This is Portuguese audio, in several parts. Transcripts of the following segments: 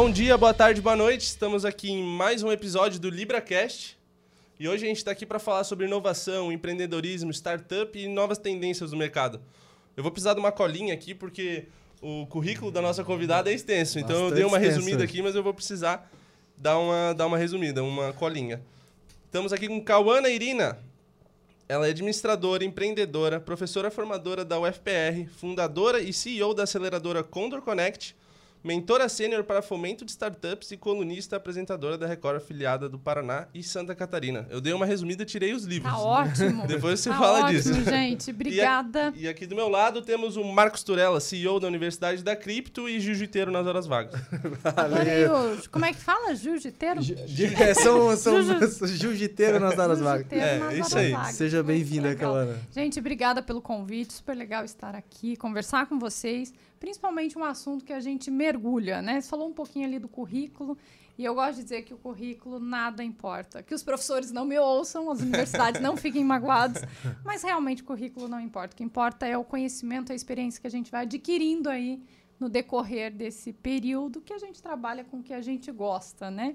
Bom dia, boa tarde, boa noite. Estamos aqui em mais um episódio do LibraCast. E hoje a gente está aqui para falar sobre inovação, empreendedorismo, startup e novas tendências do mercado. Eu vou precisar de uma colinha aqui porque o currículo da nossa convidada é extenso. Então eu dei uma resumida aqui, mas eu vou precisar dar uma, dar uma resumida, uma colinha. Estamos aqui com Cauana Irina. Ela é administradora, empreendedora, professora formadora da UFPR, fundadora e CEO da aceleradora Condor Connect, mentora sênior para fomento de startups e colunista apresentadora da Record afiliada do Paraná e Santa Catarina. Eu dei uma resumida e tirei os livros. Tá ótimo. Depois você tá fala ótimo, disso. gente. Obrigada. E aqui do meu lado temos o Marcos Turella, CEO da Universidade da Cripto e jiu-jiteiro nas horas vagas. O... Como é que fala? Jiu-jiteiro? Ju- É, são são jiu-jiteiro nas horas vagas. É, nas isso aí. vagas. Seja bem-vinda. Calana. Gente, obrigada pelo convite. Super legal estar aqui, conversar com vocês. Principalmente um assunto que a gente mergulha, né? Você falou um pouquinho ali do currículo. E eu gosto de dizer que o currículo nada importa. Que os professores não me ouçam, as universidades não fiquem magoados. Mas realmente o currículo não importa. O que importa é o conhecimento, a experiência que a gente vai adquirindo aí no decorrer desse período que a gente trabalha com o que a gente gosta, né?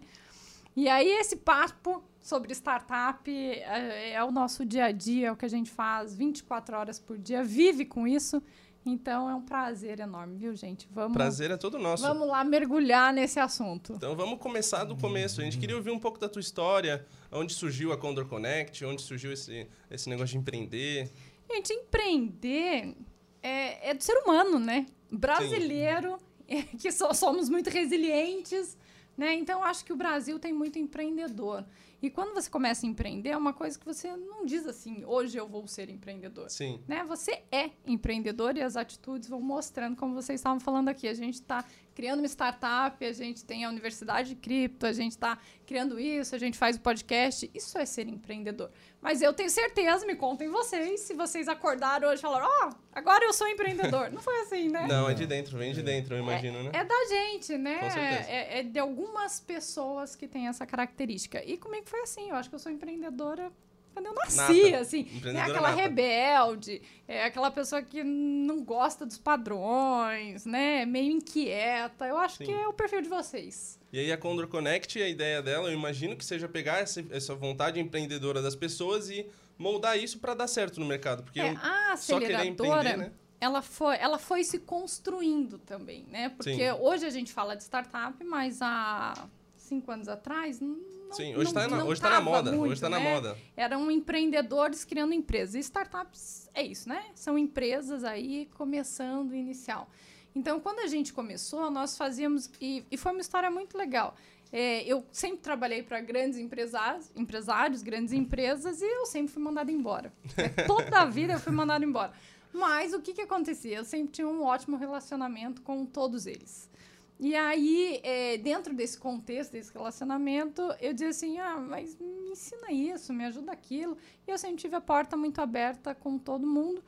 E aí esse papo sobre startup é, é o nosso dia a dia, é o que a gente faz 24 horas por dia, vive com isso. Então é um prazer enorme, viu, gente? Vamos, Prazer é todo nosso. vamos lá mergulhar nesse assunto. Então vamos começar do começo. A gente queria ouvir um pouco da tua história, onde surgiu a Condor Connect, onde surgiu esse, esse negócio de empreender. Gente, empreender é, é do ser humano, né? Brasileiro, é, que so- somos muito resilientes, né? Então, acho que o Brasil tem muito empreendedor. E quando você começa a empreender, é uma coisa que você não diz assim, hoje eu vou ser empreendedor. Sim. Né? Você é empreendedor e as atitudes vão mostrando, como vocês estavam falando aqui. A gente está criando uma startup, a gente tem a Universidade de Cripto, a gente está criando isso, a gente faz o podcast. Isso é ser empreendedor. Mas eu tenho certeza, me contem vocês, se vocês acordaram hoje e falaram, ó, agora eu sou empreendedor. Não foi assim, né? Não, é de dentro, vem de dentro, eu imagino, né? É da gente, né? Com certeza. É, é de algumas pessoas que têm essa característica. E comigo foi assim, eu acho que eu sou empreendedora quando eu nasci, Nata. assim. É aquela nata. rebelde, é aquela pessoa que não gosta dos padrões, né? Meio inquieta. Eu acho Sim. que é o perfil de vocês. E aí a Condor Connect, a ideia dela, eu imagino que seja pegar essa, essa vontade empreendedora das pessoas e moldar isso para dar certo no mercado. Porque É, a só querer empreender, né? ela, foi, ela foi se construindo também, né? Porque Sim. hoje a gente fala de startup, mas há cinco anos atrás... Não, Sim, hoje está na, hoje tá na tava moda. muito, hoje tá na né? moda. eram empreendedores criando empresas. E startups é isso, né? São empresas aí começando inicial. Então, quando a gente começou, nós fazíamos. E, e foi uma história muito legal. É, eu sempre trabalhei para grandes empresários, empresários, grandes empresas, e eu sempre fui mandada embora. É, Toda a vida eu fui mandada embora. Mas o que, que acontecia? Eu sempre tinha um ótimo relacionamento com todos eles. E aí, é, dentro desse contexto, desse relacionamento, eu dizia assim: ah, mas me ensina isso, me ajuda aquilo. E eu sempre tive a porta muito aberta com todo mundo.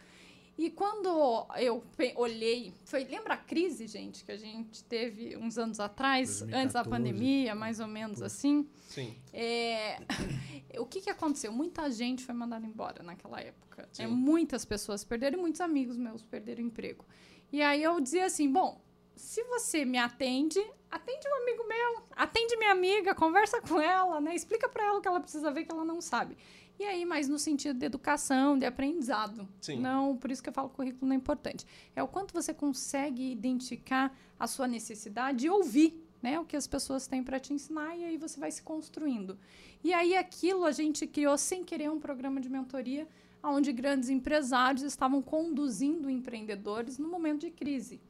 E quando eu olhei, foi, lembra a crise, gente, que a gente teve uns anos atrás, antes da 2014. pandemia, mais ou menos assim? Sim. É, o que, que aconteceu? Muita gente foi mandada embora naquela época. Sim. É, muitas pessoas perderam, e muitos amigos meus perderam emprego. E aí eu dizia assim: bom, se você me atende, atende um amigo meu, atende minha amiga, conversa com ela, né? Explica para ela o que ela precisa ver que ela não sabe. E aí, mas no sentido de educação, de aprendizado. Sim. Não, por isso que eu falo que o currículo não é importante. É o quanto você consegue identificar a sua necessidade e ouvir né, o que as pessoas têm para te ensinar, e aí você vai se construindo. E aí aquilo a gente criou sem querer um programa de mentoria onde grandes empresários estavam conduzindo empreendedores no momento de crise.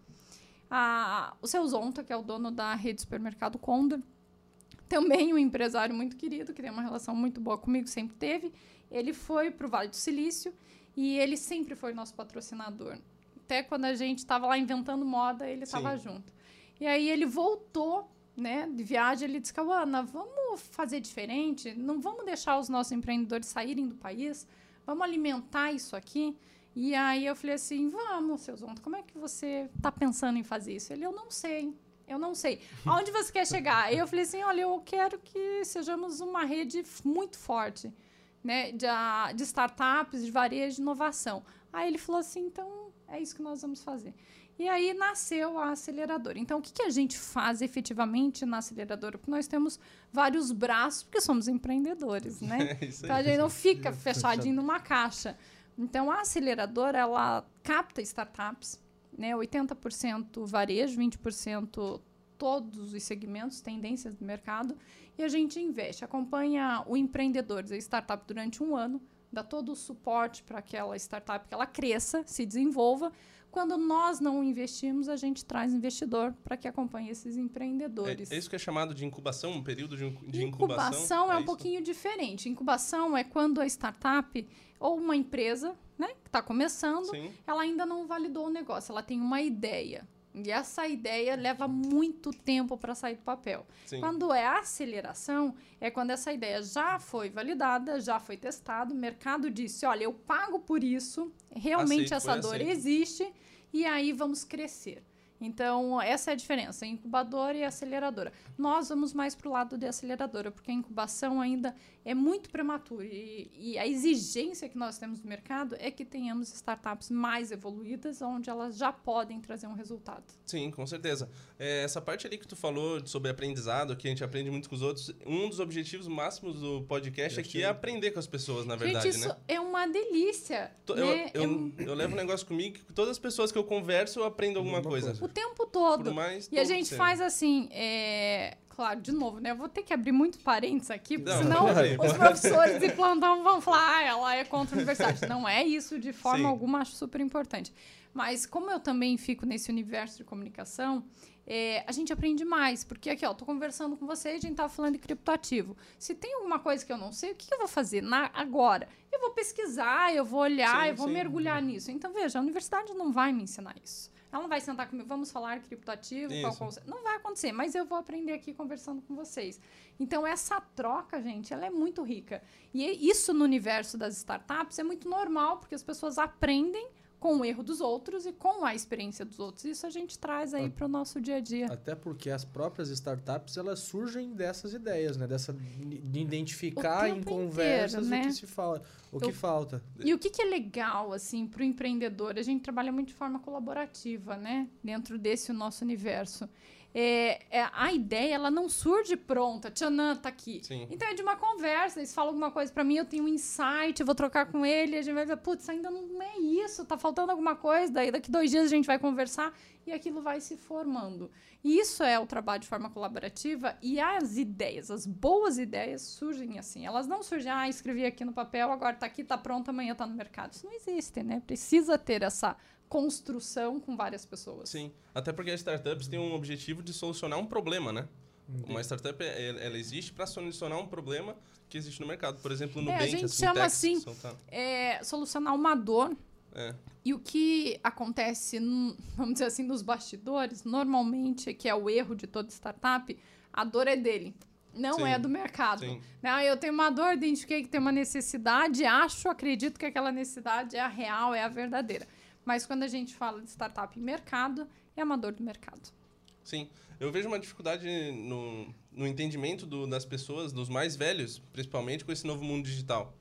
Ah, o seu Zonta, que é o dono da rede supermercado Condor, também um empresário muito querido, que tem uma relação muito boa comigo, sempre teve. Ele foi para o Vale do Silício e ele sempre foi nosso patrocinador. Até quando a gente estava lá inventando moda, ele estava junto. E aí ele voltou, né, de viagem, ele disse, Cauana, vamos fazer diferente? Não vamos deixar os nossos empreendedores saírem do país? Vamos alimentar isso aqui? E aí eu falei assim, vamos, seu Zonto, como é que você está pensando em fazer isso? Ele, eu não sei, eu não sei. Aonde você quer chegar? Aí eu falei assim, olha, eu quero que sejamos uma rede muito forte, né, de, a- de startups, de varejo, de inovação. Aí ele falou assim, então é isso que nós vamos fazer. E aí nasceu a aceleradora. Então, o que, que a gente faz efetivamente na aceleradora? Porque nós temos vários braços, porque somos empreendedores, né? É Então, a gente não fica fechadinho numa caixa. Então, a aceleradora, ela capta startups, né? 80% varejo, 20% todos os segmentos, tendências do mercado. E a gente investe, acompanha o empreendedor, a startup, durante um ano, dá todo o suporte para aquela startup que ela cresça, se desenvolva. Quando nós não investimos, a gente traz investidor para que acompanhe esses empreendedores. É, é isso que é chamado de incubação, um período de, de incubação. Incubação é, um isso? pouquinho diferente. Incubação é quando a startup ou uma empresa, né, que está começando, Sim, ela ainda não validou o negócio, ela tem uma ideia. E essa ideia leva muito tempo para sair do papel. sim. Quando é aceleração, é quando essa ideia já foi validada, já foi testada, o mercado disse: olha, eu pago por isso, realmente Aceito, essa dor aceito. existe, e aí vamos crescer. Então, essa é a diferença, incubadora e aceleradora. Nós vamos mais para o lado de aceleradora, porque a incubação ainda é muito prematura. E, e a exigência que nós temos no mercado é que tenhamos startups mais evoluídas, onde elas já podem trazer um resultado. Sim, com certeza. É, essa parte ali que tu falou sobre aprendizado, que a gente aprende muito com os outros, um dos objetivos máximos do podcast aqui é aprender com as pessoas, na verdade, Gente, isso né? é uma delícia. To- né? Eu, É eu, eu levo um negócio comigo que todas as pessoas que eu converso, eu aprendo alguma Alguma coisa. coisa. O tempo todo. Mais E a gente faz assim, é... claro, de novo, né? Eu vou ter que abrir muito parênteses aqui, porque Não, senão pode os professores de plantão vão falar, ah, ela é contra a universidade. Não é isso de forma Sim. alguma, acho super importante. Mas como eu também fico nesse universo de comunicação, é, a gente aprende mais. Porque aqui, ó, tô conversando com você e a gente tá falando de criptoativo. Se tem alguma coisa que eu não sei, o que, que eu vou fazer na, agora? Eu vou pesquisar, eu vou olhar, Sim, eu vou sim. mergulhar nisso. Então, veja, a universidade não vai me ensinar isso. Ela não vai sentar comigo, vamos falar criptoativo. Não vai acontecer, mas eu vou aprender aqui conversando com vocês. Então, essa troca, gente, ela é muito rica. E isso no universo das startups é muito normal, porque as pessoas aprendem com o erro dos outros e com a experiência dos outros. Isso a gente traz aí para o nosso dia a dia. Até porque as próprias startups, elas surgem dessas ideias, né? Dessa de identificar O em conversas inteiro, o né? que se fala, o Eu- que falta. E o que, que é legal, assim, para o empreendedor? A gente trabalha muito de forma colaborativa, né? Dentro desse nosso universo. É, é, a ideia, ela não surge pronta. Tchanã tá aqui. Sim. Então é de uma conversa. Eles falam alguma coisa para mim, eu tenho um insight, eu vou trocar com ele. A gente vai ver, putz, ainda não é isso, tá faltando alguma coisa. Daí daqui dois dias a gente vai conversar e aquilo vai se formando. E isso é o trabalho de forma colaborativa. E as ideias, as boas ideias surgem assim. Elas não surgem, ah, escrevi aqui no papel, agora tá aqui, tá pronto, amanhã tá no mercado. Isso não existe, né? Precisa ter essa construção com várias pessoas. Sim. Até porque as startups têm um objetivo de solucionar um problema, né? Uma startup, é- ela existe para solucionar um problema que existe no mercado. Por exemplo, no É, a Nubank, gente as chama fintechs assim- tá- É solucionar uma dor É, E o que acontece, vamos dizer assim, nos bastidores, normalmente, que é o erro de toda startup, a dor é dele, não Sim, é do mercado. sim. Não, eu tenho uma dor, identifiquei que tem uma necessidade, acho, acredito que aquela necessidade é a real, é a verdadeira. Mas quando a gente fala de startup e mercado, é uma dor do mercado. Sim, eu vejo uma dificuldade no, no entendimento do- das pessoas, dos mais velhos, principalmente com esse novo mundo digital.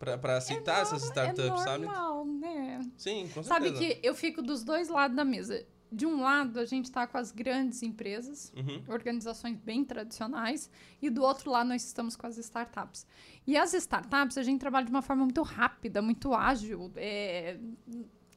Para aceitar essas startups, é sabe? normal, né? Sim, com Sabe certeza. que eu fico dos dois lados da mesa. De um lado, a gente está com as grandes empresas, Uhum. organizações bem tradicionais, e do outro lado nós estamos com as startups. E as startups a gente trabalha de uma forma muito rápida, muito ágil, é,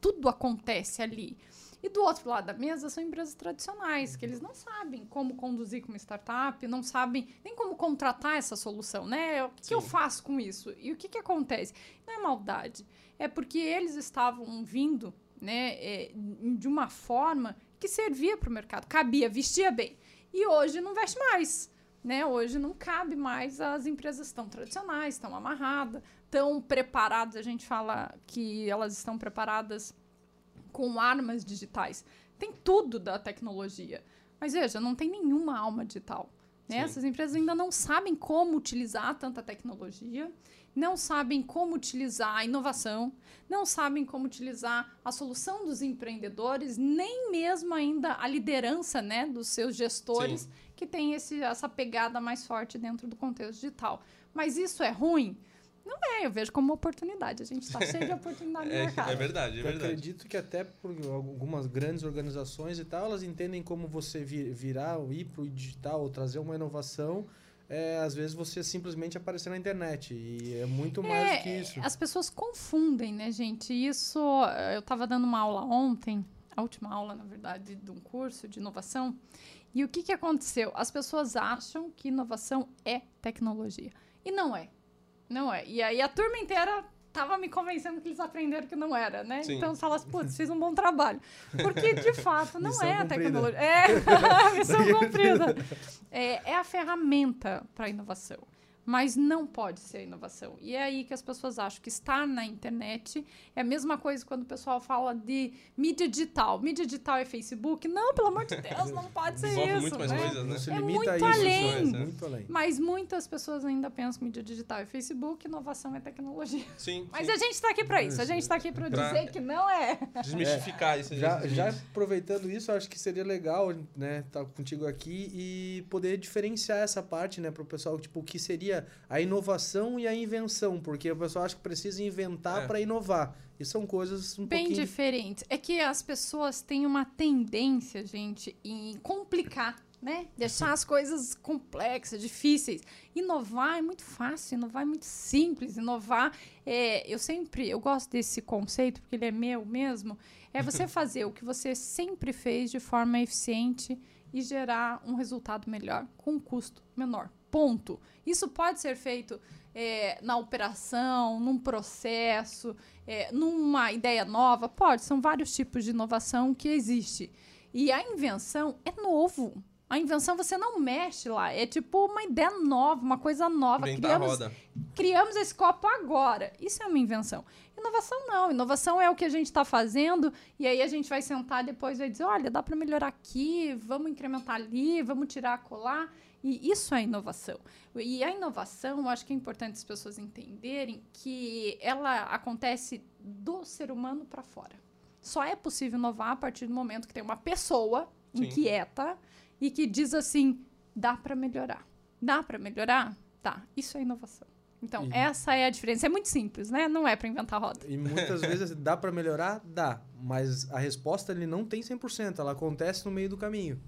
tudo acontece ali. E do outro lado da mesa são empresas tradicionais, que eles não sabem como conduzir como startup, não sabem nem como contratar essa solução, né? O que, que eu faço com isso? E o que, que acontece? Não é maldade, é porque eles estavam vindo né, é, de uma forma que servia para o mercado, cabia, vestia bem. E hoje não veste mais. Né? Hoje não cabe mais, as empresas estão tradicionais, estão amarradas, estão preparadas. A gente fala que elas estão preparadas com armas digitais. Tem tudo da tecnologia. Mas veja, não tem nenhuma alma digital. Né? Essas empresas ainda não sabem como utilizar tanta tecnologia, não sabem como utilizar a inovação, não sabem como utilizar a solução dos empreendedores, nem mesmo ainda a liderança né, dos seus gestores, Sim. que tem esse, essa pegada mais forte dentro do contexto digital. Mas isso é ruim? Não é, eu vejo como uma oportunidade. A gente está cheio de oportunidade no É, mercado. é verdade, é Eu verdade. acredito que até por algumas grandes organizações e tal, elas entendem como você vi- virar ou ir para o digital ou trazer uma inovação. É, às vezes você simplesmente aparecer na internet. E é muito mais do que isso. As pessoas confundem, né, gente? Isso, eu estava dando uma aula ontem, a última aula, na verdade, de um curso de inovação. E o que, que aconteceu? As pessoas acham que inovação é tecnologia. E não é. Não é. E aí a turma inteira tava me convencendo que eles aprenderam que não era, né? Sim. Então você fala assim, putz, fiz um bom trabalho. Porque, de fato, não é a tecnologia. É, missão cumprida. É, é a ferramenta para a inovação. Mas não pode ser a inovação. E é aí que as pessoas acham que estar na internet é a mesma coisa quando o pessoal fala de mídia digital. Mídia digital é Facebook? Não, pelo amor de Deus, não pode ser Envolve isso. muito mais né? coisas, né? Se É muito isso. além. só, é Muito além. Mas muitas pessoas ainda pensam que mídia digital é Facebook, inovação é tecnologia. Sim, Mas sim. a gente está aqui para isso. A gente está aqui para dizer que não é. Desmistificar isso. Já, já aproveitando isso, eu acho que seria legal, né, estar contigo aqui e poder diferenciar essa parte, né, para o pessoal, tipo, o que seria a inovação e a invenção, porque o pessoal acha que precisa inventar É. para inovar. E são coisas um Bem pouquinho... diferentes. É que as pessoas têm uma tendência, gente, em complicar, né? Deixar as coisas complexas, difíceis. Inovar é muito fácil, inovar é muito simples. Inovar, é, eu sempre, eu gosto desse conceito, porque ele é meu mesmo, é você fazer o que você sempre fez de forma eficiente e gerar um resultado melhor, com um custo menor. Ponto. Isso pode ser feito é, na operação, num processo, é, numa ideia nova? Pode, são vários tipos de inovação que existe. E a invenção é novo. A invenção você não mexe lá, é tipo uma ideia nova, uma coisa nova. A Criamos, roda. criamos esse copo agora. Isso é uma invenção. Inovação não. Inovação é o que a gente está fazendo e aí a gente vai sentar depois e vai dizer, olha, dá para melhorar aqui, vamos incrementar ali, vamos tirar colar. E isso é inovação. E a inovação, eu acho que é importante as pessoas entenderem que ela acontece do ser humano para fora. Só é possível inovar a partir do momento que tem uma pessoa Sim. inquieta e que diz assim: dá para melhorar. Dá para melhorar? Tá. Isso é inovação. Então, E- essa é a diferença. É muito simples, né? Não é para inventar roda. E muitas vezes dá para melhorar? Dá. Mas a resposta ele não tem 100%, ela acontece no meio do caminho.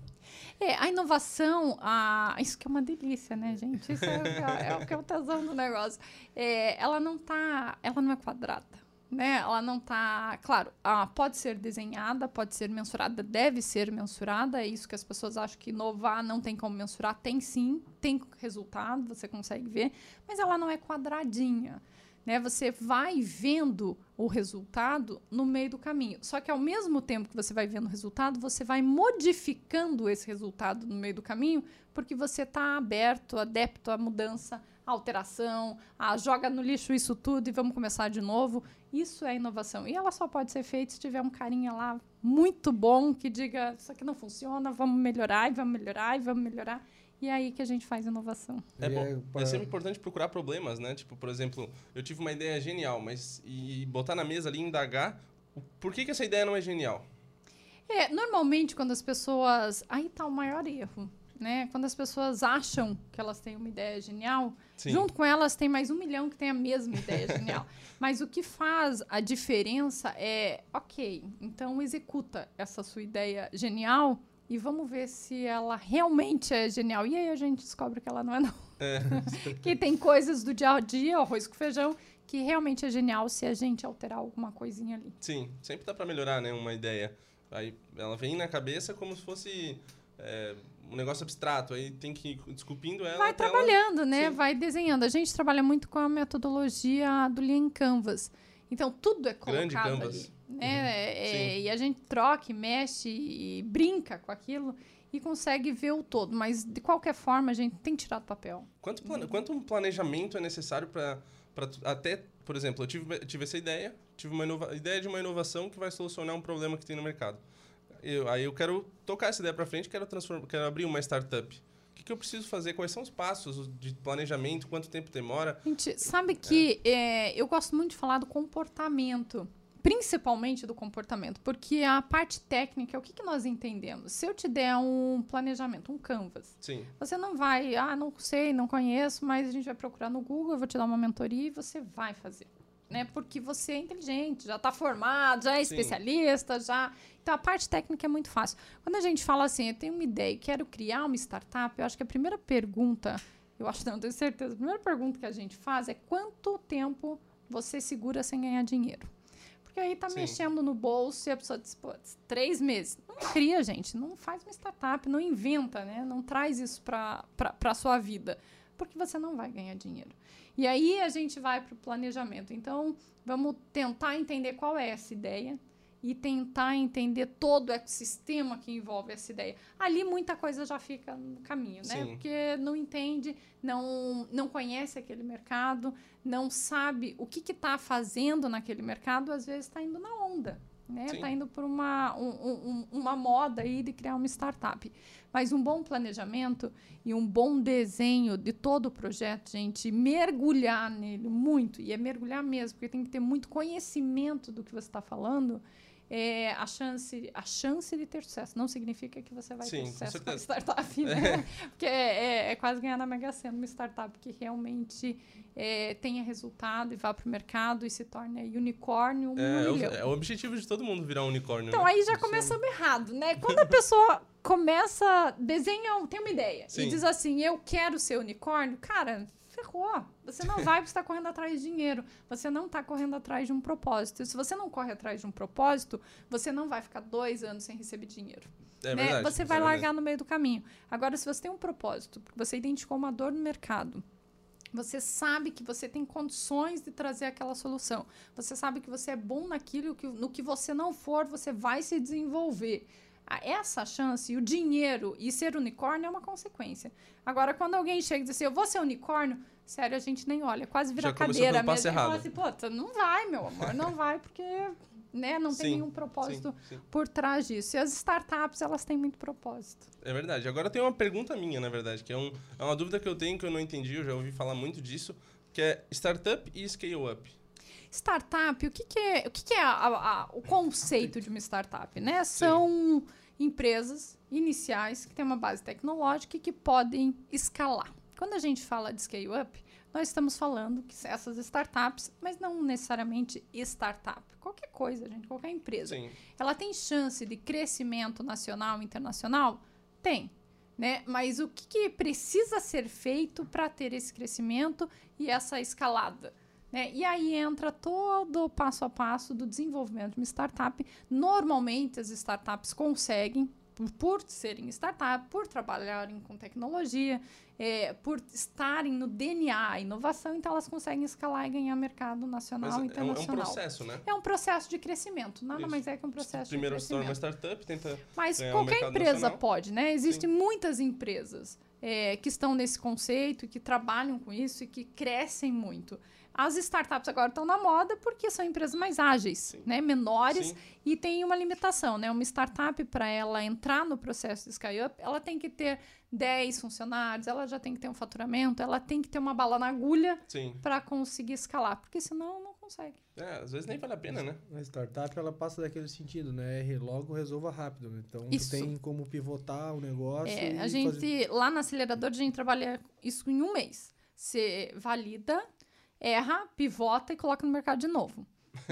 É, a inovação, a... isso que é uma delícia, né, gente? Isso é, é- o que é o tesão do negócio. É, ela não tá, ela não é quadrada, né? Ela não tá, claro, ah, pode ser desenhada, pode ser mensurada, deve ser mensurada. É isso que as pessoas acham que inovar não tem como mensurar. Tem sim, tem resultado, você consegue ver, mas ela não é quadradinha. Né, você vai vendo o resultado no meio do caminho. Só que ao mesmo tempo que você vai vendo o resultado, você vai modificando esse resultado no meio do caminho, porque você está aberto, adepto à mudança, à alteração, a joga no lixo isso tudo e vamos começar de novo. Isso é inovação. E ela só pode ser feita se tiver um carinha lá muito bom que diga isso aqui não funciona, vamos melhorar e vamos melhorar e vamos melhorar. E é aí que a gente faz inovação. É, bom, é sempre importante procurar problemas, né? Tipo, por exemplo, eu tive uma ideia genial, mas e botar na mesa ali e indagar por que, que essa ideia não é genial? É, normalmente quando as pessoas. Aí tá o maior erro. Né? Quando as pessoas acham que elas têm uma ideia genial, Sim. junto com elas tem mais um milhão que tem a mesma ideia genial. Mas o que faz a diferença é, ok, então executa essa sua ideia genial e vamos ver se ela realmente é genial. E aí a gente descobre que ela não é não. É. que tem coisas do dia a dia, arroz com feijão, que realmente é genial se a gente alterar alguma coisinha ali. Sim, sempre dá pra melhorar, né? Uma ideia. Aí ela vem na cabeça como se fosse é, um negócio abstrato. Aí tem que ir esculpindo ela. Vai até ela- trabalhando, né? Sim. Vai desenhando. A gente trabalha muito com a metodologia do Lean Canvas. Então, tudo é Grande colocado Canvas. ali. Né? É, Sim. e a gente troca, e mexe e brinca com aquilo e consegue ver o todo. Mas, de qualquer forma, a gente tem que tirar do papel. Quanto, plane... Quanto um planejamento é necessário para até, por exemplo, eu tive, tive essa ideia, tive uma inova... ideia de uma inovação que vai solucionar um problema que tem no mercado. Eu, aí eu quero tocar essa ideia para frente, quero transformar, quero abrir uma startup. O que, que eu preciso fazer? Quais são os passos de planejamento? Quanto tempo demora? Gente, sabe que é, eu gosto muito de falar do comportamento. Principalmente do comportamento, porque a parte técnica, o que, que nós entendemos? Se eu te der um planejamento, um canvas, Sim. você não vai, ah, não sei, não conheço, mas a gente vai procurar no Google, eu vou te dar uma mentoria e você vai fazer. Né? Porque você é inteligente, já está formado, já é Sim. especialista, já. Então a parte técnica é muito fácil. Quando a gente fala assim, eu tenho uma ideia e quero criar uma startup, eu acho que a primeira pergunta, eu acho não, tenho certeza, a primeira pergunta que a gente faz é quanto tempo você segura sem ganhar dinheiro? Porque aí tá Sim. mexendo no bolso e a pessoa diz, pô, três meses. Não cria, gente. Não faz uma startup, não inventa, né? Não traz isso para a sua vida. Porque você não vai ganhar dinheiro. E aí a gente vai para o planejamento. Então, vamos tentar entender qual é essa ideia e tentar entender todo o ecossistema que envolve essa ideia. Ali muita coisa já fica no caminho, né? Sim. Porque não entende, não, não conhece aquele mercado, não sabe o que está fazendo naquele mercado, às vezes está indo na onda. Né? Sim. Está indo por uma, um- um- uma moda aí de criar uma startup. Mas um bom planejamento e um bom desenho de todo o projeto, gente, mergulhar nele muito, e é mergulhar mesmo, porque tem que ter muito conhecimento do que você está falando, é, a, chance, a chance de ter sucesso. Não significa que você vai Sim, ter sucesso com a startup, né? porque é, é- é quase ganhar na Mega Sena uma startup que realmente é, tenha resultado e vá para o mercado e se torne unicórnio, um É, é o- é o objetivo de todo mundo virar um unicórnio. Então né? aí já começamos errado, né? Quando a pessoa começa, desenha, tem uma ideia Sim. e diz assim, eu quero ser unicórnio, cara, ferrou. Você não vai você está correndo atrás de dinheiro. Você não está correndo atrás de um propósito. E se você não corre atrás de um propósito, você não vai ficar dois anos sem receber dinheiro. É né? verdade. Você vai é verdade. largar no meio do caminho. Agora, se você tem um propósito, porque você identificou uma dor no mercado, você sabe que você tem condições de trazer aquela solução. Você sabe que você é bom naquilo, que no que você não for, você vai se desenvolver. Essa chance, e o dinheiro e ser unicórnio é uma consequência. Agora, quando alguém chega e diz assim, eu vou ser unicórnio, sério, a gente nem olha, quase vira Já cadeira mesmo. e fala errado. assim, pô, não vai, meu amor, não vai, porque né, não tem Sim, nenhum propósito Sim, sim. por trás disso. E as startups, elas têm muito propósito. É verdade. Agora tem uma pergunta minha, na verdade, que é, um, é uma dúvida que eu tenho que eu não entendi, eu já ouvi falar muito disso, que é startup e scale-up. Startup, o que, que é, o, que que é a- a- o conceito de uma startup? Né? São empresas iniciais que têm uma base tecnológica e que podem escalar. Quando a gente fala de scale-up, nós estamos falando que essas startups, mas não necessariamente startup, qualquer coisa, gente, qualquer empresa. Sim. Ela tem chance de crescimento nacional e internacional? Tem. Né? Mas o que, que precisa ser feito para ter esse crescimento e essa escalada? Né? E aí entra todo o passo a passo do desenvolvimento de uma startup. Normalmente as startups conseguem, por, por serem startup, por trabalharem com tecnologia, é, por estarem no DNA, a inovação, então elas conseguem escalar e ganhar mercado nacional Mas e é um, é um internacional. processo, né? É um processo de crescimento, nada Isso. mais é que um processo Primeiro de se torna crescimento. uma startup, tenta... Mas um qualquer mercado empresa nacional. pode, né? Existem muitas empresas é, que estão nesse conceito, que trabalham com isso e que crescem muito. As startups agora estão na moda porque são empresas mais ágeis, Sim. né? menores Sim. e tem uma limitação, né? Uma startup, para ela entrar no processo de scale-up, ela tem que ter 10 funcionários, ela já tem que ter um faturamento, ela tem que ter uma bala na agulha para conseguir escalar, porque senão não consegue. É, às vezes nem vale a pena, né? A startup ela passa daquele sentido, né? R logo resolva rápido, né? Então Isso. tu tem como pivotar o negócio. É, a gente, fazer- lá na aceleradora, a gente trabalha isso em um mês. Você valida, erra, pivota e coloca no mercado de novo.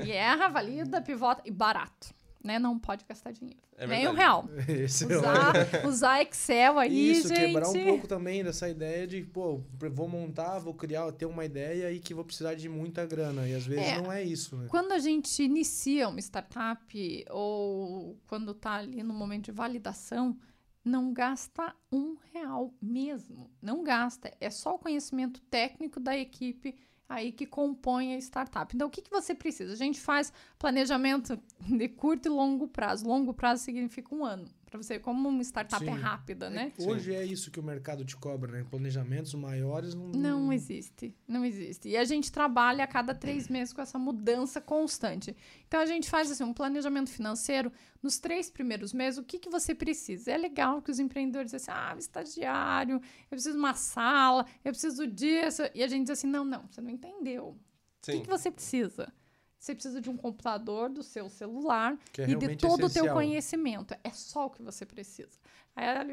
E erra, valida, pivota e barato. Né? Não pode gastar dinheiro. É Nem um real. Esse é Usar, usar Excel aí, Isso, gente. quebrar um pouco também dessa ideia de, pô, vou montar, vou criar, ter uma ideia e que vou precisar de muita grana. E às vezes É. não é isso, né? Quando a gente inicia uma startup ou quando está ali no momento de validação, não gasta um real mesmo. Não gasta. É só o conhecimento técnico da equipe aí que compõe a startup. Então, o que, que você precisa? A gente faz planejamento de curto e longo prazo. Longo prazo significa um ano. Para você, como uma startup é Sim. rápida, né? É, hoje é isso que o mercado te cobra, né? Planejamentos maiores não. Não existe, não existe. E a gente trabalha a cada três meses com essa mudança constante. Então a gente faz assim, um planejamento financeiro nos três primeiros meses. O que, que você precisa? É legal que os empreendedores dizem assim, ah, estagiário, eu preciso de uma sala, eu preciso disso. E a gente diz assim, não, não, você não entendeu. O que, Sim. que você precisa? Você precisa de um computador do seu celular é e de todo o teu conhecimento. É só o que você precisa. Aí ela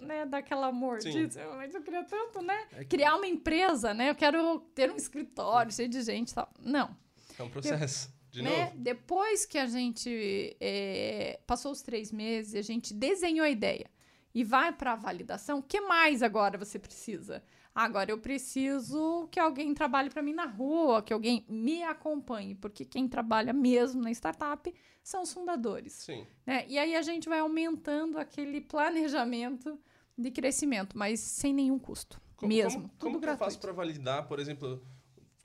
né, dá aquela mordida, mas eu queria tanto, né? É que- Criar uma empresa, né? Eu quero ter um escritório cheio de gente e tal. Não. É um processo. De né? novo. Depois que a gente é, passou os três meses, a gente desenhou a ideia e vai para a validação, o que mais agora você precisa? Agora eu preciso que alguém trabalhe para mim na rua, que alguém me acompanhe, porque quem trabalha mesmo na startup são os fundadores. Sim. né? E aí a gente vai aumentando aquele planejamento de crescimento, mas sem nenhum custo. Co- mesmo. Como, tudo como que eu faço para validar, por exemplo,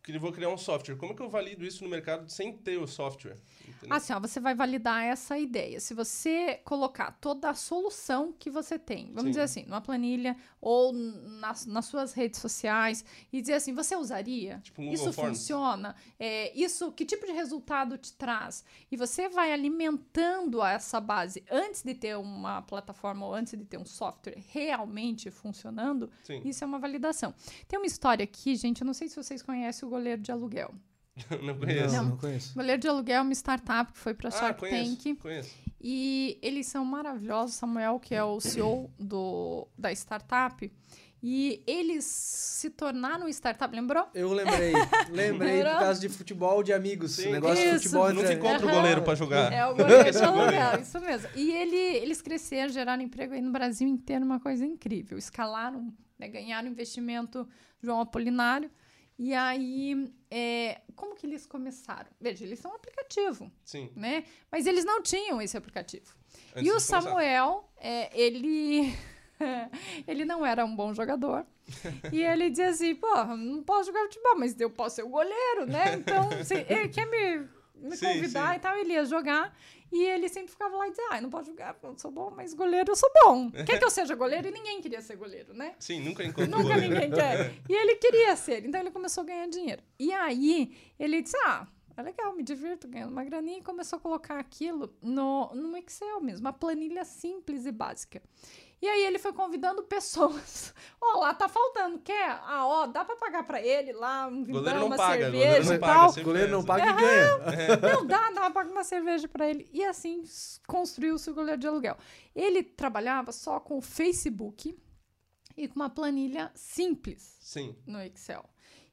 que eu vou criar um software? Como que eu valido isso no mercado sem ter o software? Entendeu? Assim, ó, você vai validar essa ideia. Se você colocar toda a solução que você tem, vamos Sim. dizer assim, numa planilha ou nas, nas suas redes sociais, e dizer assim, você usaria? Tipo um isso Forms. funciona? É, isso, que tipo de resultado te traz? E você vai alimentando essa base antes de ter uma plataforma ou antes de ter um software realmente funcionando. Sim. Isso é uma validação. Tem uma história aqui, gente, eu não sei se vocês conhecem o goleiro de aluguel. não conheço. Não, Não. conheço. Goleiro de aluguel é uma startup que foi para ah, Shark conheço. Tank. Conheço. E eles são maravilhosos. Samuel, que é o CEO do, da startup. E eles se tornaram startup, lembrou? Eu lembrei. Lembrei por Lembrou? causa de futebol de amigos. Sim. Negócio de Isso. futebol Nunca entre... encontra o goleiro para jogar. É o goleiro de é isso mesmo. E ele, eles cresceram, geraram emprego aí no Brasil inteiro, uma coisa incrível. Escalaram, né, ganharam investimento João Apolinário. E aí, é, como que eles começaram? Veja, eles são um aplicativo, Sim. né? Mas eles não tinham esse aplicativo. Antes e o. Samuel, é, ele. ele não era um bom jogador. e ele dizia assim: pô, não posso jogar futebol, mas eu posso ser o goleiro, né? Então, se ele quer me, me Sim, convidar sim. e tal, ele ia jogar. E ele sempre ficava lá e dizia: ah, não posso jogar porque eu não sou bom, mas goleiro eu sou bom. Quer que eu seja goleiro? E ninguém queria ser goleiro, né? Sim, nunca encontrou Nunca goleiro. ninguém quer. E ele queria ser, então ele começou a ganhar dinheiro. E aí ele disse: Ah, é legal, me divirto ganhando uma graninha. E começou a colocar aquilo no, no Excel mesmo, uma planilha simples e básica. E aí ele foi convidando pessoas. Ó, lá tá faltando, quer? Ah, ó, dá pra pagar pra ele lá, um não uma paga, cerveja goleiro não e paga. tal. sempre Goleiro não paga e ganha. Não dá, dá pra pagar uma cerveja pra ele. E assim construiu-se o goleiro de aluguel. Ele trabalhava só com o Facebook e com uma planilha simples Sim. no Excel.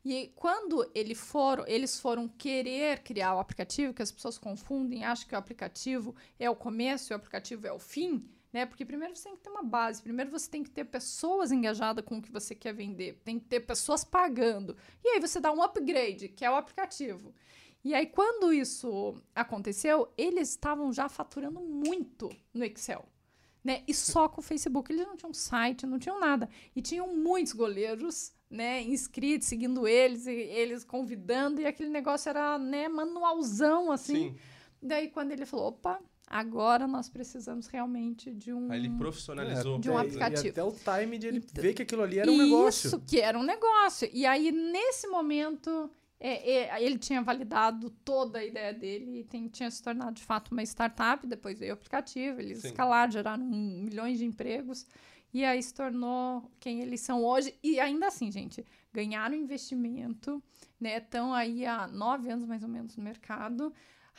E quando ele foram, eles foram querer criar o aplicativo, que as pessoas confundem, acham que o aplicativo é o começo e o aplicativo é o fim, né? Porque primeiro você tem que ter uma base, primeiro você tem que ter pessoas engajadas com o que você quer vender, tem que ter pessoas pagando. E aí você dá um upgrade, que é o aplicativo. E aí, quando isso aconteceu, eles estavam já faturando muito no Excel. Né? E só com o Facebook. Eles não tinham site, não tinham nada. E tinham muitos goleiros né, inscritos, seguindo eles, e eles convidando, e aquele negócio era né, manualzão, assim. Sim. Daí, quando ele falou, opa, agora nós precisamos realmente de um... Aí ele profissionalizou. De um É, aplicativo. E até o time de ele Então- ver que aquilo ali era um Isso, negócio. que era um negócio. E aí, nesse momento, é, é, ele tinha validado toda a ideia dele e tem- tinha se tornado, de fato, uma startup. Depois veio o aplicativo, eles Sim. escalaram, geraram um- milhões de empregos. E aí se tornou quem eles são hoje. E ainda assim, gente, ganharam investimento, né? Estão aí há nove anos, mais ou menos, no mercado.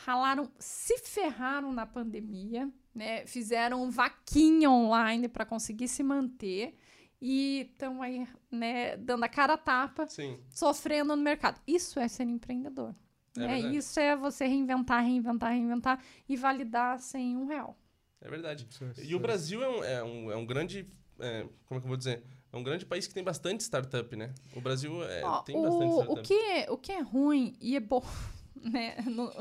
Ralaram, se ferraram na pandemia, né? Fizeram vaquinha online para conseguir se manter e estão aí, né, dando a cara a tapa, Sim. sofrendo no mercado. Isso é ser empreendedor. É né? Isso é você reinventar, reinventar, reinventar e validar sem um real. É verdade. É- E o Brasil é um, é um, é um grande. é, como é que eu vou dizer? É um grande país que tem bastante startup, né? O Brasil é, Ó, tem bastante o, startup. o, que, é- o que é ruim e é bom, né, no,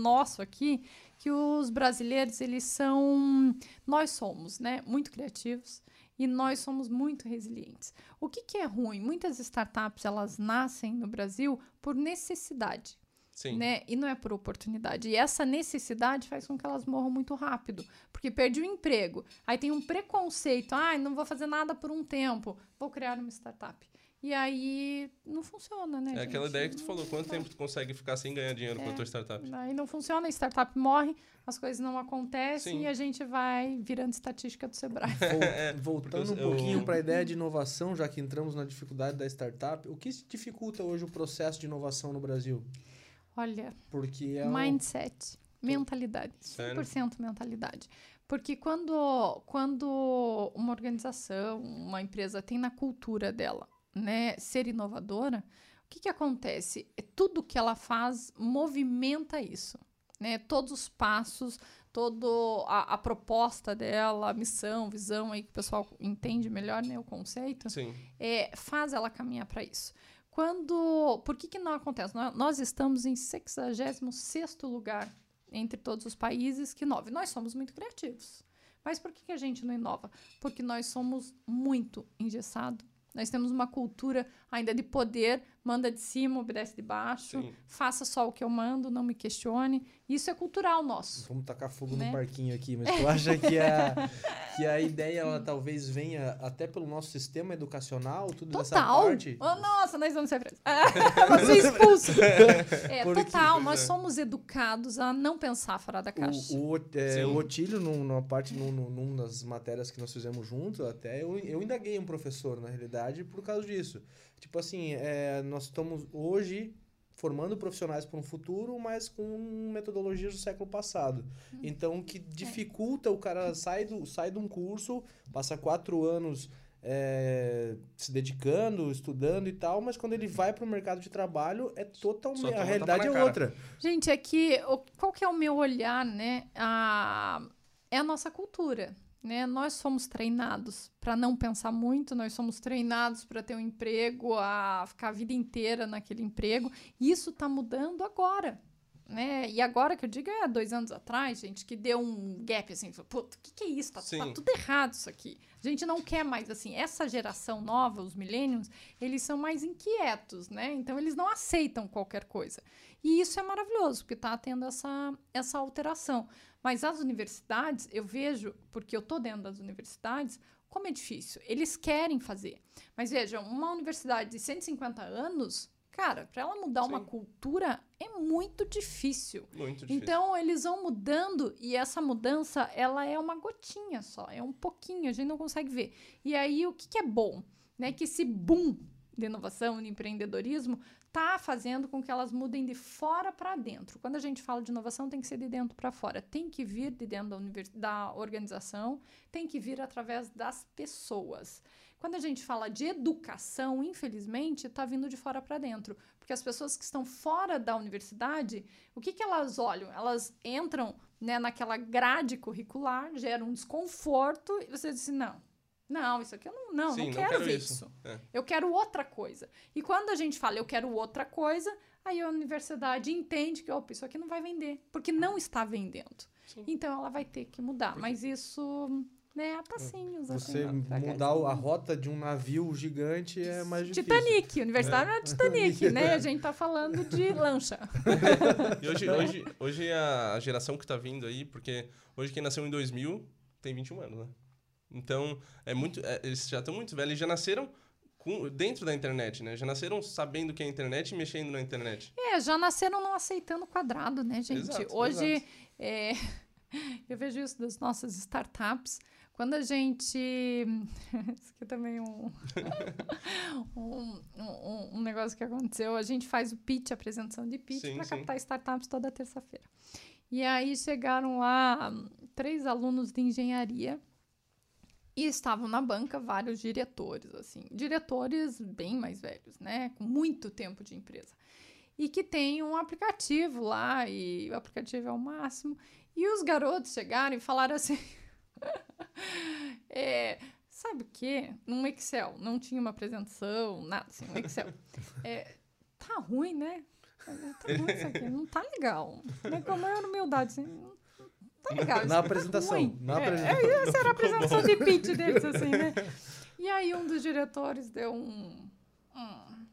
nosso aqui, que os brasileiros, eles são, nós somos, né, muito criativos e nós somos muito resilientes. O que, que é ruim? Muitas startups, elas nascem no Brasil por necessidade. Sim. né? E não é por oportunidade. E essa necessidade faz com que elas morram muito rápido. Porque perdi o emprego. Aí tem um preconceito. Ah, não vou fazer nada por um tempo. Vou criar uma startup. E aí não funciona, né? É aquela gente? ideia que tu falou. Quanto tempo tu consegue ficar sem ganhar dinheiro com a É. tua startup? Aí não funciona, a startup morre, as coisas não acontecem Sim. e a gente vai virando estatística do Sebrae. Vol- Voltando um pouquinho eu- para a ideia de inovação, já que entramos na dificuldade da startup, o que dificulta hoje o processo de inovação no Brasil? Olha, Porque é um- mindset, mentalidade, Sério? 100% mentalidade. Porque quando, quando uma organização, uma empresa tem na cultura dela, né, ser inovadora, o que, que acontece? É Tudo que ela faz movimenta isso, né? Todos os passos, toda a, proposta dela, a missão, visão aí que o pessoal entende melhor, né, o conceito Sim. é, faz ela caminhar para isso. Quando. Por que, que não acontece? Nó- Nós estamos em 66 lugar entre todos os países que inove. Nós somos muito criativos. Mas por que, que a gente não inova? Porque nós somos muito engessados. Nós temos uma cultura ainda de poder, manda de cima, obedece de baixo, Sim. faça só o que eu mando, não me questione. Isso é cultural nosso. Vamos tacar fogo Né? no parquinho aqui, mas tu acha que a, que a ideia ela talvez venha até pelo nosso sistema educacional, tudo dessa Total! parte? Oh, nossa, nós vamos ser presos. vamos ser expulsos. É, Porque- total, nós é. somos educados a não pensar fora da caixa. O, o, é, o Otílio, num- numa parte, num, num, num das matérias que nós fizemos junto, até eu, eu indaguei um professor, na realidade, por causa disso. Tipo assim, é, nós estamos hoje formando profissionais para um futuro, mas com metodologias do século passado. Hum. Então, que dificulta o cara sai, do, sai de um curso, passa quatro anos é, se dedicando, estudando e tal, mas quando ele vai para o mercado de trabalho, é totalmente. A realidade é cara. outra. Gente, é que o- qual que é o meu olhar, né? A, é a nossa cultura. Né? Nós somos treinados para não pensar muito, nós somos treinados para ter um emprego, a ficar a vida inteira naquele emprego. E isso está mudando agora. Né? E agora que eu digo é dois anos atrás, gente, que deu um gap assim, puta, o que, que é isso? Tá, tá tudo errado isso aqui. A gente não quer mais assim. Essa geração nova, os millennials, eles são mais inquietos, né? Então eles não aceitam qualquer coisa. E isso é maravilhoso, porque está tendo essa, essa alteração. Mas as universidades, eu vejo, porque eu estou dentro das universidades, como é difícil. Eles querem fazer. Mas vejam, uma universidade de 150 anos, cara, para ela mudar uma Sim. cultura é muito difícil. Muito difícil. Então, eles vão mudando e essa mudança, ela é uma gotinha só, é um pouquinho, a gente não consegue ver. E aí, o que, que é bom? Né? Que esse boom de inovação, de empreendedorismo, tá fazendo com que elas mudem de fora para dentro. Quando a gente fala de inovação, tem que ser de dentro para fora. Tem que vir de dentro da, da organização, tem que vir através das pessoas. Quando a gente fala de educação, infelizmente, está vindo de fora para dentro. Porque as pessoas que estão fora da universidade, o que, que elas olham? Elas entram né, naquela grade curricular, geram um desconforto, e você diz assim, não, não, isso aqui eu não, não, Sim, não não quero, quero ver isso. isso. É. Eu quero outra coisa. E quando a gente fala eu quero outra coisa, aí a universidade entende que opa, isso aqui não vai vender, porque não está vendendo. Sim. Então ela vai ter que mudar. Mas isso, né, a passinhos. assim, Você devagarzinho. mudar a rota de um navio gigante é mais difícil. Titanic, universidade é. Titanic, né? A gente tá falando de lancha. E hoje, hoje, hoje a a geração que tá vindo aí, porque hoje quem nasceu em 2000 tem 21 anos, né? Então, é muito, é, eles já estão muito velhos, eles já nasceram com, dentro da internet, né? Já nasceram sabendo o que é a internet e mexendo na internet. É, já nasceram não aceitando quadrado, né, gente? Exato, Hoje, exato. é, eu vejo isso das nossas startups. Quando a gente. Isso aqui também é um, um, um, um negócio que aconteceu. A gente faz o pitch, apresentação de pitch, para captar startups toda terça-feira. E aí chegaram lá hum, três alunos de engenharia e estavam na banca vários diretores, assim, diretores bem mais velhos, né, com muito tempo de empresa. E que tem um aplicativo lá, e o aplicativo é o máximo. E os garotos chegaram e falaram assim: é, sabe o quê? Num Excel, não tinha uma apresentação, nada assim, um Excel. É, tá ruim, né? Tá ruim isso aqui, não tá legal. Né? Com a maior humildade, assim, não tá legal. Na tá apresentação, ruim. na É, apresentação. é, essa era a apresentação de pitch deles, assim, né? E aí um dos diretores deu um. hum,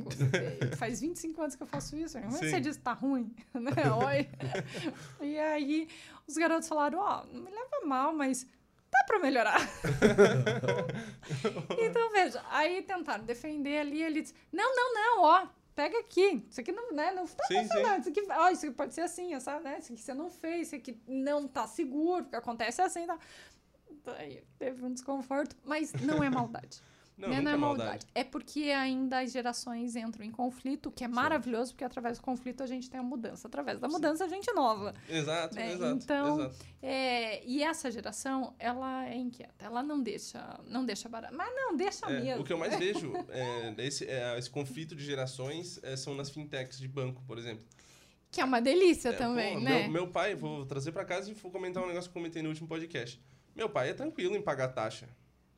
gostei. Faz 25 anos que eu faço isso. Como é que você diz que tá ruim? né? Oi. E aí os garotos falaram, ó, não me leva mal, mas dá pra melhorar. então, veja, aí tentaram defender ali, ele disse, não, não, não, ó, pega aqui. Isso aqui não, né, não tá Sim, sim. funcionando. Isso aqui, ó, isso aqui pode ser assim, sabe, né? Isso aqui você não fez, isso aqui não tá seguro, porque acontece assim, tá? Daí teve um desconforto, mas não é maldade. Não, né? Não é é maldade. maldade. É porque ainda as gerações entram em conflito, o que é maravilhoso, porque através do conflito a gente tem a mudança. Através da mudança a gente inova. Exato, né? exato. Então, exato. É, e essa geração, ela é inquieta. Ela não deixa, não deixa barato. Mas não, deixa É, mesmo. o que eu mais vejo, é, esse, é, esse conflito de gerações é, são nas fintechs de banco, por exemplo. Que é uma delícia É, também, pô, né? Meu, meu pai, vou trazer pra casa e vou comentar um negócio que eu comentei no último podcast. Meu pai é tranquilo em pagar taxa.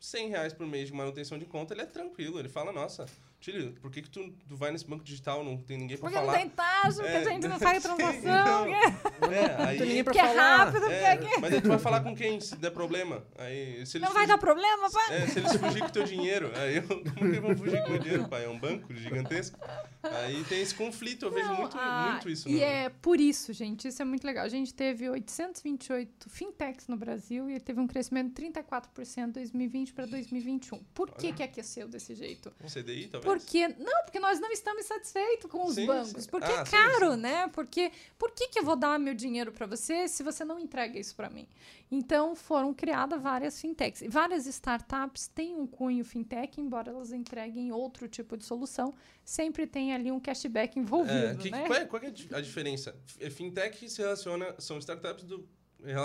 100 reais por mês de manutenção de conta, ele é tranquilo. Ele fala, nossa, Tílio, por que, que tu, tu vai nesse banco digital, não tem ninguém pra Porque não falar? tem taxa, porque É, a gente não faz transação. não. É, Não aí, tem ninguém pra Porque é falar. rápido, porque é, mas aí tu vai falar com quem se der problema? Aí, se eles não vai fugir- dar problema, pai. É, se eles fugirem com o teu dinheiro, aí eu, como que vão fugir com o meu dinheiro, pai? É um banco gigantesco. Aí tem esse conflito, eu vejo Não, muito, ah, muito isso. E no- é por isso, gente, isso é muito legal. A gente teve 828 fintechs no Brasil e teve um crescimento de 34% de 2020 para 2021. Por que, Olha. que aqueceu desse jeito? Um CDI, talvez? Porque não, porque nós não estamos satisfeitos com os Sim, bancos. sim. Porque Ah, é caro, sim. né? Porque por que, que eu vou dar meu dinheiro para você se você não entrega isso para mim? Então foram criadas várias fintechs. Várias startups têm um cunho fintech, embora elas entreguem outro tipo de solução, sempre tem ali um cashback envolvido, É, que- né? qual, é, qual é a di- a diferença? Fintech se relaciona, são startups do,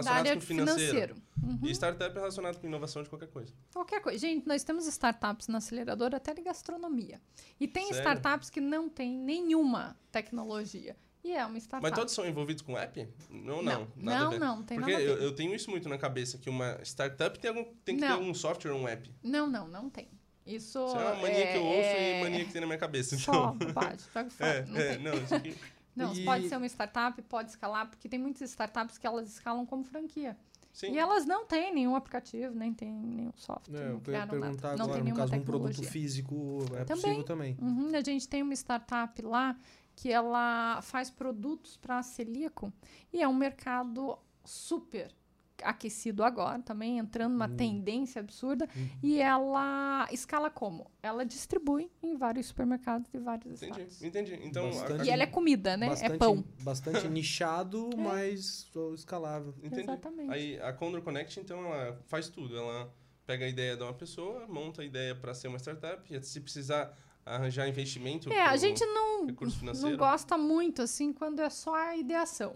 área com financeiro. financeiro. Uhum. E startup é relacionado com inovação de qualquer coisa. Qualquer coisa. Gente, nós temos startups na aceleradora até de gastronomia. E tem Sério? startups que não têm nenhuma tecnologia. E é uma startup. Mas todos são envolvidos com app? Não, não. não, não, não, tem Porque nada eu, eu tenho isso muito na cabeça, que uma startup tem, algum, tem que ter Não. algum software ou um app. Não, não, não tem. Isso, Isso é uma mania que eu ouço é- e mania que tem na minha cabeça. Só Então, bobagem, joga fora. é, não é, tem. não, isso aqui... Não, E- pode ser uma startup, pode escalar, porque tem muitas startups que elas escalam como franquia. Sim. E elas não têm nenhum aplicativo, nem tem nenhum software, É, não ia criaram perguntar nada. Não agora, tem no nenhuma caso, um produto físico é Também. possível também. Uhum, a gente tem uma startup lá que ela faz produtos para celíaco e é um mercado super aquecido agora também, entrando numa Hum. tendência absurda. Uhum. E ela escala como? Ela distribui em vários supermercados de vários Entendi, estados. entendi. Então, Bastante. a- E ela é comida, né? Bastante, é pão. Bastante nichado, mas escalável. Entendi. Exatamente. Aí a Condor Connect, então, ela faz tudo. Ela pega a ideia de uma pessoa, monta a ideia para ser uma startup, e se precisar arranjar investimento. É, a gente não, não gosta muito assim quando é só a ideação.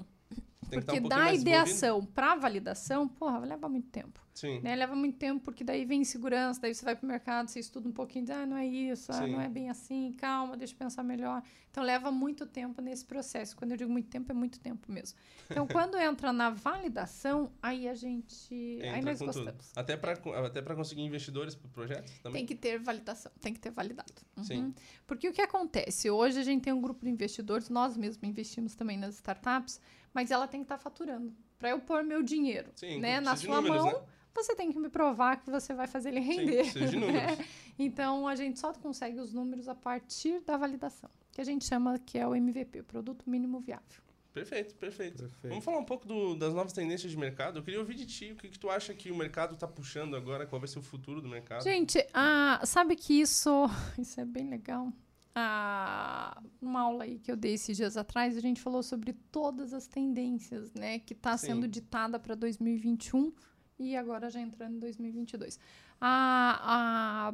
Tem que estar Porque um da ideação para validação, porra, leva muito tempo. Sim. Né? Leva muito tempo, porque daí vem insegurança, daí você vai pro mercado, você estuda um pouquinho, diz, ah, não é isso, ah, não é bem assim, calma, deixa eu pensar melhor. Então leva muito tempo nesse processo. Quando eu digo muito tempo, é muito tempo mesmo. Então, quando entra na validação, aí a gente. aí Entra nós com tudo. gostamos. Até para até pra conseguir investidores para o projeto também? Tem que ter validação, tem que ter validado. Uhum. Sim. Porque o que acontece? Hoje a gente tem um grupo de investidores, nós mesmos investimos também nas startups, mas ela tem que estar faturando. Para eu pôr meu dinheiro Sim, né, na sua números, mão, né? você tem que me provar que você vai fazer ele Sim, render. precisa de números. né? Então a gente só consegue os números a partir da validação, que a gente chama que é o MVP, o produto mínimo viável. Perfeito, perfeito, Perfeito. Vamos falar um pouco do- das novas tendências de mercado. Eu queria ouvir de ti o que, que tu acha que o mercado está puxando agora, qual vai ser o futuro do mercado. Gente, ah, sabe que isso, isso é bem legal. Ah, numa aula aí que eu dei esses dias atrás, a gente falou sobre todas as tendências, né, que está sendo ditada para 2021 e agora já entrando em 2022. A, a,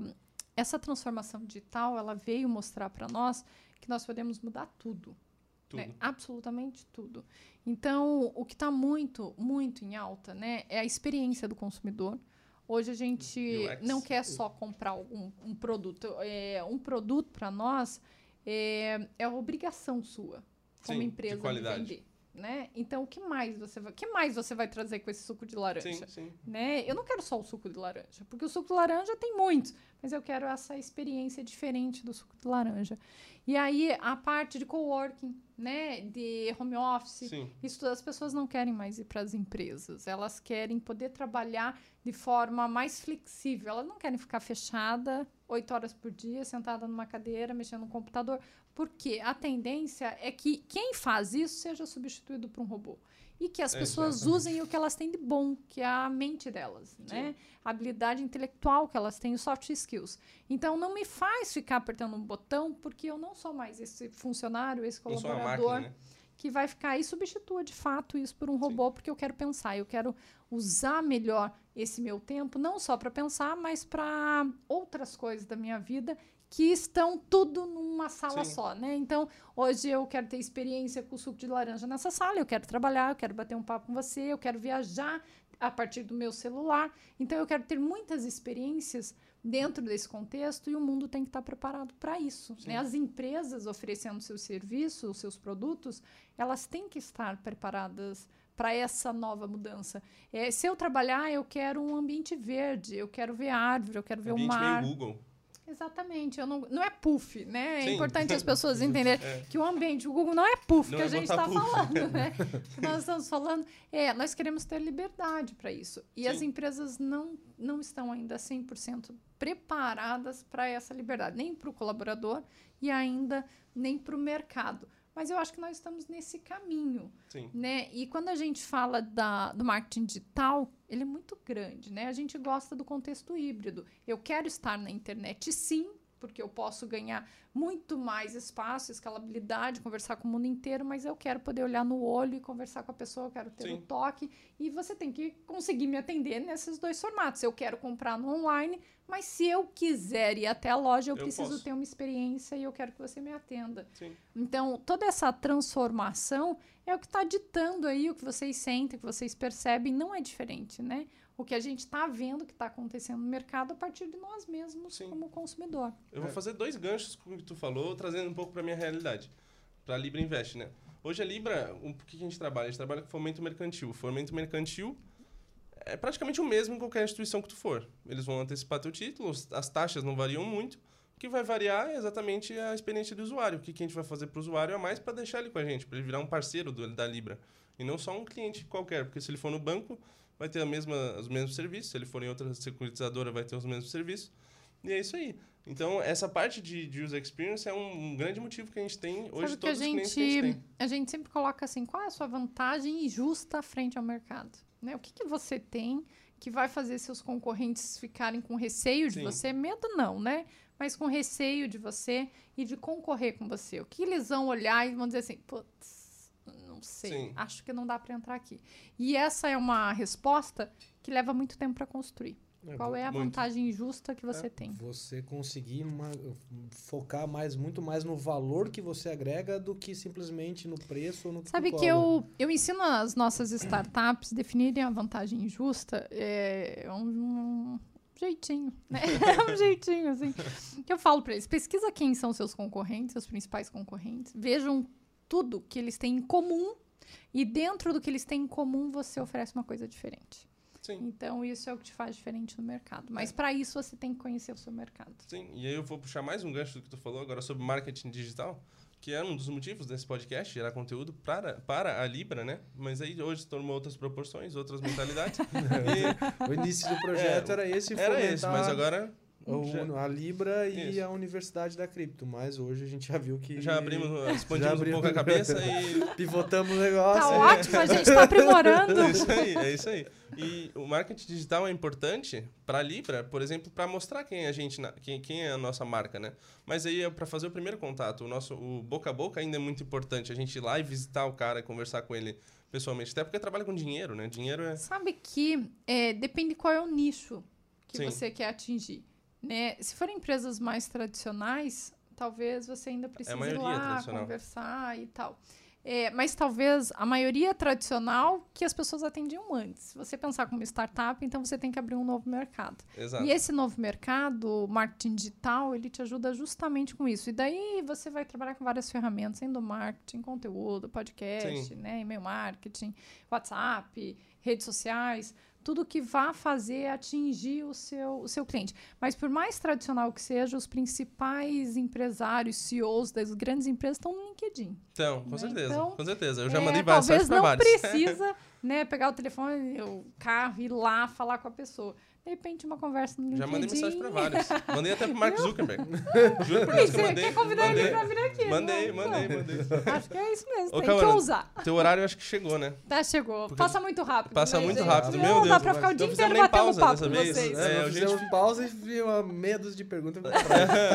essa transformação digital, ela veio mostrar para nós que nós podemos mudar tudo, Tudo. né? Absolutamente tudo. Então, o que está muito, muito em alta, né, é a experiência do consumidor. Hoje a gente UX. não quer só comprar um, um produto. É, um produto para nós é, é obrigação sua como Sim, de empresa de qualidade. vender. Né? Então, o que mais você vai, o que mais você vai trazer com esse suco de laranja? Sim, sim. né? Eu não quero só o suco de laranja, porque o suco de laranja tem muitos, mas eu quero essa experiência diferente do suco de laranja. E aí a parte de coworking, né, de home office, Sim. isso as pessoas não querem mais ir para as empresas, elas querem poder trabalhar de forma mais flexível. Elas não querem ficar fechada oito horas por dia, sentada numa cadeira, mexendo no computador, porque a tendência é que quem faz isso seja substituído por um robô. E que as pessoas Exatamente. usem o que elas têm de bom, que é a mente delas, né? A habilidade intelectual que elas têm, os soft skills. Então, não me faz ficar apertando um botão, porque eu não sou mais esse funcionário, esse colaborador máquina, né? que vai ficar e substitua de fato isso por um robô, porque eu quero pensar, eu quero usar melhor esse meu tempo, não só para pensar, mas para outras coisas da minha vida que estão tudo numa sala Sim. só, né? Então, hoje eu quero ter experiência com o suco de laranja nessa sala, eu quero trabalhar, eu quero bater um papo com você, eu quero viajar a partir do meu celular. Então, eu quero ter muitas experiências dentro desse contexto e o mundo tem que estar preparado para isso. Né? As empresas oferecendo seus serviços, seus produtos, elas têm que estar preparadas para essa nova mudança. É, se eu trabalhar, eu quero um ambiente verde, eu quero ver árvore, eu quero ver o mar. meio Google. Exatamente, eu não, não é puff, né? Sim. É importante as pessoas entenderem que o ambiente, o Google não é puff Não que é a gente está falando, né? nós estamos falando, é, nós queremos ter liberdade para isso. E as Sim. empresas não, não estão ainda 100% preparadas para essa liberdade, nem para o colaborador e ainda nem para o mercado. Mas eu acho que nós estamos nesse caminho Sim. né? E quando a gente fala da, do marketing digital, ele é muito grande, né? A gente gosta do contexto híbrido. Eu quero estar na internet, sim, porque eu posso ganhar muito mais espaço, escalabilidade, conversar com o mundo inteiro, mas eu quero poder olhar no olho e conversar com a pessoa, eu quero ter Sim. toque. E você tem que conseguir me atender nesses dois formatos. Eu quero comprar no online, mas se eu quiser ir até a loja, eu, Eu preciso posso. ter uma experiência e eu quero que você me atenda. Sim. Então, toda essa transformação é o que está ditando aí o que vocês sentem, o que vocês percebem, não é diferente, né? O que a gente está vendo que está acontecendo no mercado a partir de nós mesmos Sim. como consumidor. Eu vou fazer dois ganchos com o que tu falou, trazendo um pouco para minha realidade. Para a Libra Invest, né? Hoje a Libra, o que a gente trabalha? A gente trabalha com fomento mercantil. O fomento mercantil é praticamente o mesmo em qualquer instituição que tu for. Eles vão antecipar teu título, as taxas não variam muito. O que vai variar é exatamente a experiência do usuário. O que, que a gente vai fazer para o usuário é mais para deixar ele com a gente, para ele virar um parceiro do- da Libra. E não só um cliente qualquer, porque se ele for no banco, vai ter a mesma, os mesmos serviços. Se ele for em outra securitizadora, vai ter os mesmos serviços. E é isso aí. Então, essa parte de, de user experience é um, um grande motivo que a gente tem hoje, Sabe todos os clientes que a gente gente, tem. a gente sempre coloca assim, qual é a sua vantagem justa frente ao mercado? Né? O que, que você tem que vai fazer seus concorrentes ficarem com receio de Sim. você? Medo não, né? Mas com receio de você e de concorrer com você. O que eles vão olhar e vão dizer assim, putz, não sei, Sim. acho que não dá para entrar aqui. E essa é uma resposta que leva muito tempo para construir. Qual é a muito. vantagem justa que você tem? Você conseguir ma- focar mais, muito mais no valor que você agrega do que simplesmente no preço ou no Sabe que eu, eu ensino as nossas startups definirem a vantagem justa é um, um jeitinho, né? É um jeitinho, assim. Que eu falo para eles, pesquisa quem são seus concorrentes, seus principais concorrentes, vejam tudo que eles têm em comum e dentro do que eles têm em comum você oferece uma coisa diferente. Sim, Então isso é o que te faz diferente no mercado. Mas para isso você tem que conhecer o seu mercado. sim. E aí eu vou puxar mais um gancho do que tu falou agora sobre marketing digital, que é um dos motivos desse podcast, gerar conteúdo para, para a Libra, né? Mas aí hoje tomou outras proporções, outras mentalidades. E O início do projeto É, era esse, era fomentar esse, mas agora o- já- a Libra e Isso. a Universidade da Cripto. Mas hoje a gente já viu que já abrimos, expandimos Já um abrimos. pouco a cabeça e pivotamos o negócio. Tá ótimo, a gente tá aprimorando. É isso aí, é isso aí. E o marketing digital é importante para a Libra, por exemplo, para mostrar quem é a gente, quem, quem é a nossa marca, né? Mas aí é para fazer o primeiro contato, o nosso o boca a boca ainda é muito importante, a gente ir lá e visitar o cara, conversar com ele pessoalmente, até porque trabalha com dinheiro, né? Dinheiro é Sabe que é, depende qual é o nicho que Sim. você quer atingir. Né? Se forem empresas mais tradicionais, talvez você ainda precise ir maioria lá conversar e tal. É, mas talvez a maioria tradicional que as pessoas atendiam antes. Se você pensar como startup, então você tem que abrir um novo mercado. exato. E esse novo mercado, o marketing digital, ele te ajuda justamente com isso. E daí você vai trabalhar com várias ferramentas, sendo marketing, conteúdo, podcast, né, e-mail marketing, WhatsApp, redes sociais, tudo que vá fazer atingir o seu, o seu cliente. Mas por mais tradicional que seja, os principais empresários, CEOs das grandes empresas estão no LinkedIn. Então, com né? certeza, Então, com certeza. Eu já É, mandei vários talvez não vários. precisa né, pegar o telefone, o carro, ir lá falar com a pessoa. De repente, uma conversa no LinkedIn. Já mandei mensagem pra vários. Mandei até pro Mark Zuckerberg. Juro por Deus que eu você mandei. quer convidar mandei, ele pra vir aqui? Mandei, Não, mandei, não. mandei. Acho que é isso mesmo, Ô, tem que ousar. Teu horário acho que chegou, né? Tá, chegou. Porque Passa muito rápido. passa né, muito rápido, Não, meu dá Deus, pra ficar o não dia inteiro nem batendo pausa papo com vez. vocês. É, É, a gente- pausa e vi uma meia dúzia de perguntas.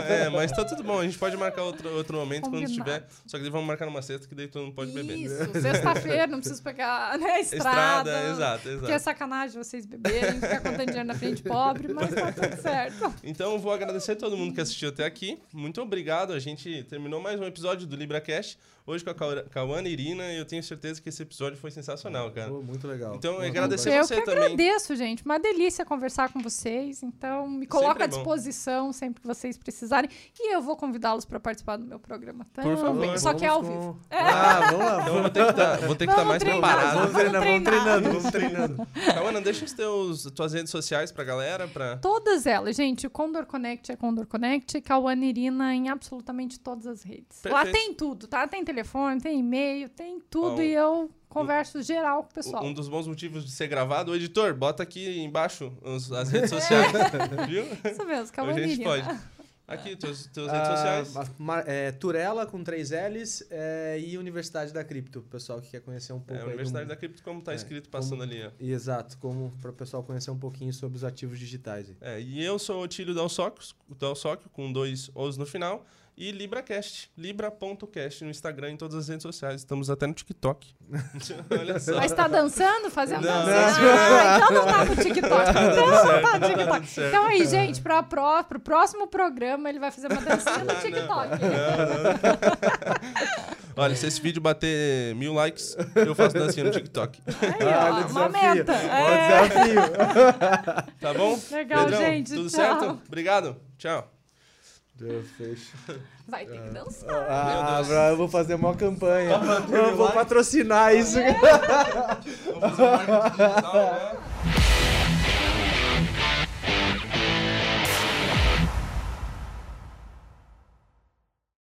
é, mas tá tudo bom. A gente pode marcar outro, outro momento quando Combinado. tiver. Só que daí vamos marcar numa sexta, que daí todo mundo pode beber. Isso, sexta-feira, não preciso pegar né, estrada. Estrada, exato, Porque é exato. sacanagem vocês beberem, ficar contando dinheiro na frente pobre, mas tá tudo certo. Então, vou agradecer a todo mundo que assistiu até aqui. Muito obrigado. A gente terminou mais um episódio do LibraCast. Hoje com a Cau- Cauana e Irina. E eu tenho certeza que esse episódio foi sensacional, cara. Pô, muito legal. Então, Boa agradecer. Eu você que também. agradeço, gente. Uma delícia conversar com vocês. Então, me coloco à é bom. disposição sempre que vocês precisarem. E eu vou convidá-los para participar do meu programa também. favor. Só que é ao vivo. com- Ah, vamos lá. Então, eu vou ter que estar que tá mais treinar, preparado. Vamos Vamos treinando, vamos treinando, vamos treinando. Cauana, deixa os teus, tuas redes sociais pra galera. Pra... Todas elas, gente. O Condor Connect é Condor Connect. Cauana Irina em absolutamente todas as redes. Lá Perfeito. tem tudo, tá? Tem telefone, tem e-mail, tem tudo. E eu converso geral com o pessoal. Um dos bons motivos de ser gravado. O editor, bota aqui embaixo os- as redes sociais. Viu? Isso mesmo, A Cauana gente Irina. pode. Aqui, teus, teus redes Ah, sociais. a- Mar- é, Turela com três L's é, e Universidade da Cripto, pessoal que quer conhecer um pouco É, a aí do Universidade da Cripto, como tá É, escrito passando como- ali, ó. Exato, como para o pessoal conhecer um pouquinho sobre os ativos digitais. É, e eu sou o Tílio Dalsóquio, com dois Os no final. E LibraCast, libra.cast no Instagram e em todas as redes sociais. Estamos até no TikTok. Olha só. Mas tá dançando, fazendo Não, dancinha? não. Ah, então não tá no TikTok. Então não tá certo, no tá TikTok. Então aí, gente, pra pró, pro próximo programa ele vai fazer uma dancinha no Ah, não. TikTok. Olha, se esse vídeo bater mil likes, eu faço dancinha no TikTok. Aí, Olha ó, o uma meta. O É. desafio. Tá bom? Legal, Pedrão, gente. Tudo tchau. certo? Obrigado. Tchau. Fecho. Vai ter que dançar. Ah, Deus. bra, eu vou fazer uma campanha. Eu vou patrocinar isso. Vamos fazer um marketing digital, né?